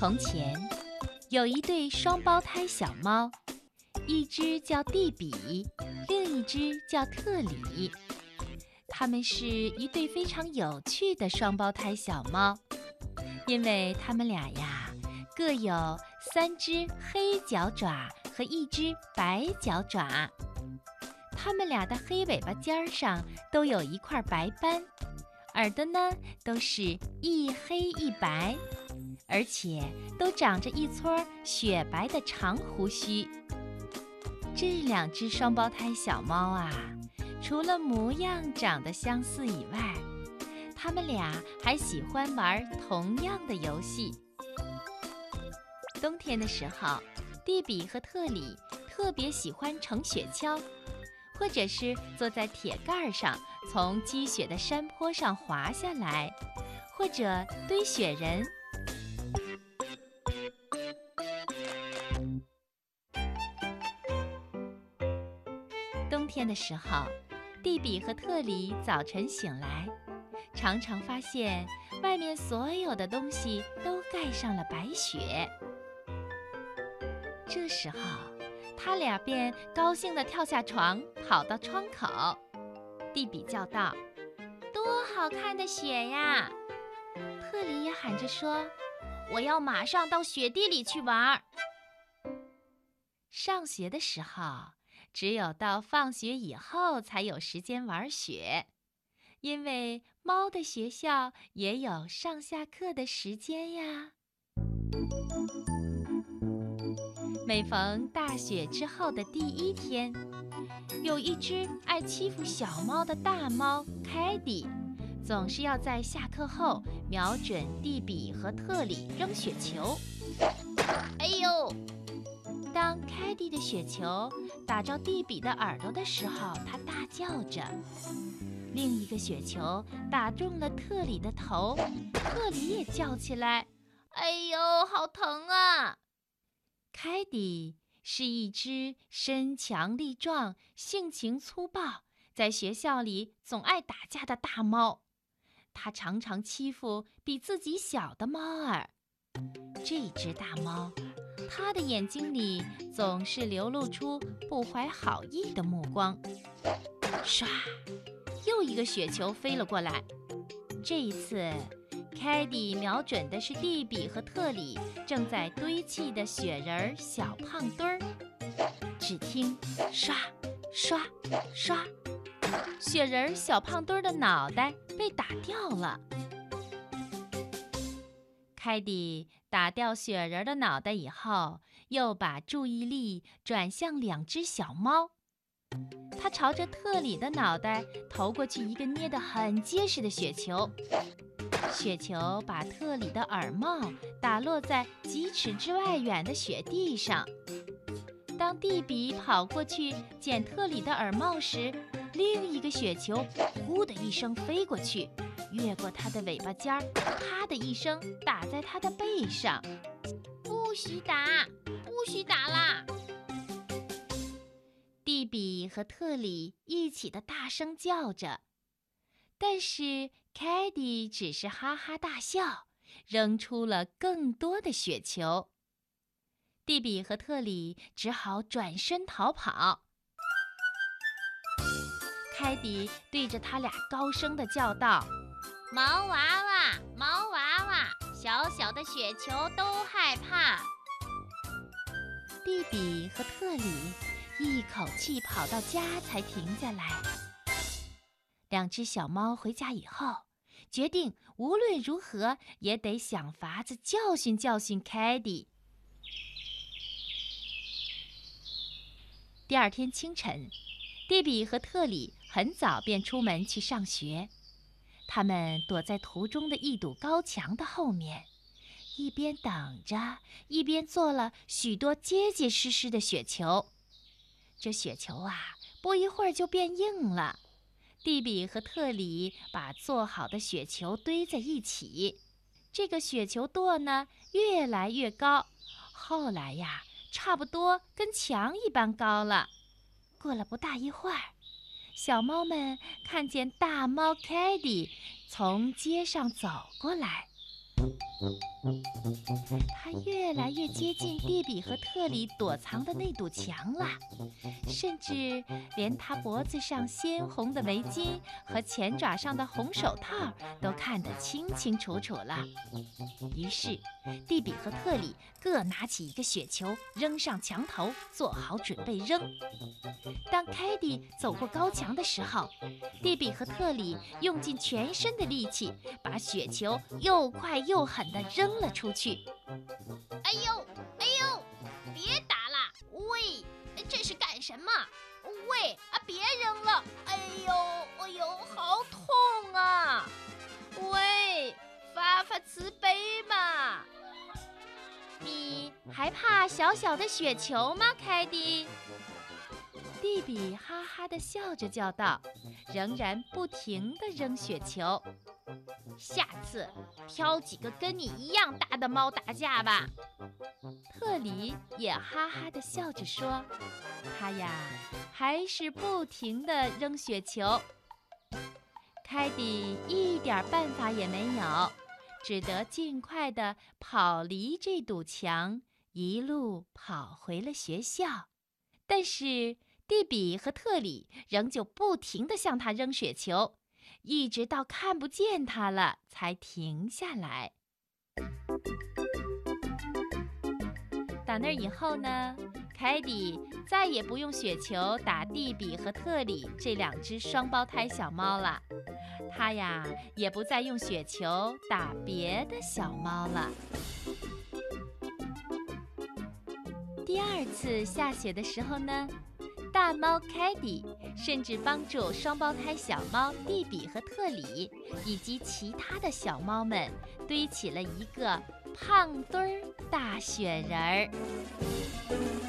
从前，有一对双胞胎小猫，一只叫蒂比，另一只叫特里。它们是一对非常有趣的双胞胎小猫，因为它们俩呀，各有三只黑脚爪和一只白脚爪。它们俩的黑尾巴尖上都有一块白斑，耳朵呢都是一黑一白。而且都长着一撮雪白的长胡须。这两只双胞胎小猫啊，除了模样长得相似以外，它们俩还喜欢玩同样的游戏。冬天的时候，蒂比和特里特别喜欢乘雪橇，或者是坐在铁盖上从积雪的山坡上滑下来，或者堆雪人。天的时候，蒂比和特里早晨醒来，常常发现外面所有的东西都盖上了白雪。这时候，他俩便高兴地跳下床，跑到窗口。蒂比叫道：“多好看的雪呀！”特里也喊着说：“我要马上到雪地里去玩。”上学的时候。只有到放学以后才有时间玩雪，因为猫的学校也有上下课的时间呀。每逢大雪之后的第一天，有一只爱欺负小猫的大猫凯蒂，总是要在下课后瞄准蒂比和特里扔雪球。哎呦！当凯蒂的雪球打着蒂比的耳朵的时候，他大叫着；另一个雪球打中了特里的头，特里也叫起来：“哎呦，好疼啊！”凯蒂是一只身强力壮、性情粗暴，在学校里总爱打架的大猫，它常常欺负比自己小的猫儿。这只大猫。他的眼睛里总是流露出不怀好意的目光。唰，又一个雪球飞了过来。这一次，凯蒂瞄准的是蒂比和特里正在堆砌的雪人小胖墩儿。只听唰唰唰，雪人小胖墩儿的脑袋被打掉了。凯蒂打掉雪人的脑袋以后，又把注意力转向两只小猫。他朝着特里的脑袋投过去一个捏得很结实的雪球，雪球把特里的耳帽打落在几尺之外远的雪地上。当蒂比跑过去捡特里的耳帽时，另一个雪球“呼”的一声飞过去。越过它的尾巴尖儿，啪的一声打在它的背上。不许打，不许打啦！蒂比和特里一起的大声叫着，但是凯蒂只是哈哈大笑，扔出了更多的雪球。蒂比和特里只好转身逃跑。凯蒂对着他俩高声的叫道。毛娃娃，毛娃娃，小小的雪球都害怕。蒂比和特里一口气跑到家才停下来。两只小猫回家以后，决定无论如何也得想法子教训教训凯蒂。第二天清晨，蒂比和特里很早便出门去上学。他们躲在途中的一堵高墙的后面，一边等着，一边做了许多结结实实的雪球。这雪球啊，不一会儿就变硬了。蒂比和特里把做好的雪球堆在一起，这个雪球垛呢，越来越高，后来呀，差不多跟墙一般高了。过了不大一会儿。小猫们看见大猫凯蒂从街上走过来，他越来越接近蒂比和特里躲藏的那堵墙了，甚至连他脖子上鲜红的围巾和前爪上的红手套都看得清清楚楚了。于是，蒂比和特里各拿起一个雪球，扔上墙头，做好准备扔。当凯蒂走过高墙的时候，蒂比和特里用尽全身的力气，把雪球又快又又狠地扔了出去。哎呦，哎呦，别打了！喂，这是干什么？喂，啊，别扔了！哎呦，哎呦，好痛啊！喂，发发慈悲嘛！你还怕小小的雪球吗，凯蒂？蒂比哈哈地笑着叫道，仍然不停地扔雪球。下次挑几个跟你一样大的猫打架吧。特里也哈哈地笑着说：“他呀，还是不停地扔雪球。”凯蒂一点办法也没有，只得尽快地跑离这堵墙，一路跑回了学校。但是，蒂比和特里仍旧不停地向他扔雪球，一直到看不见它了才停下来。打那以后呢，凯蒂再也不用雪球打蒂比和特里这两只双胞胎小猫了，他呀也不再用雪球打别的小猫了。第二次下雪的时候呢？大猫凯蒂甚至帮助双胞胎小猫弟弟和特里以及其他的小猫们堆起了一个胖墩儿大雪人儿。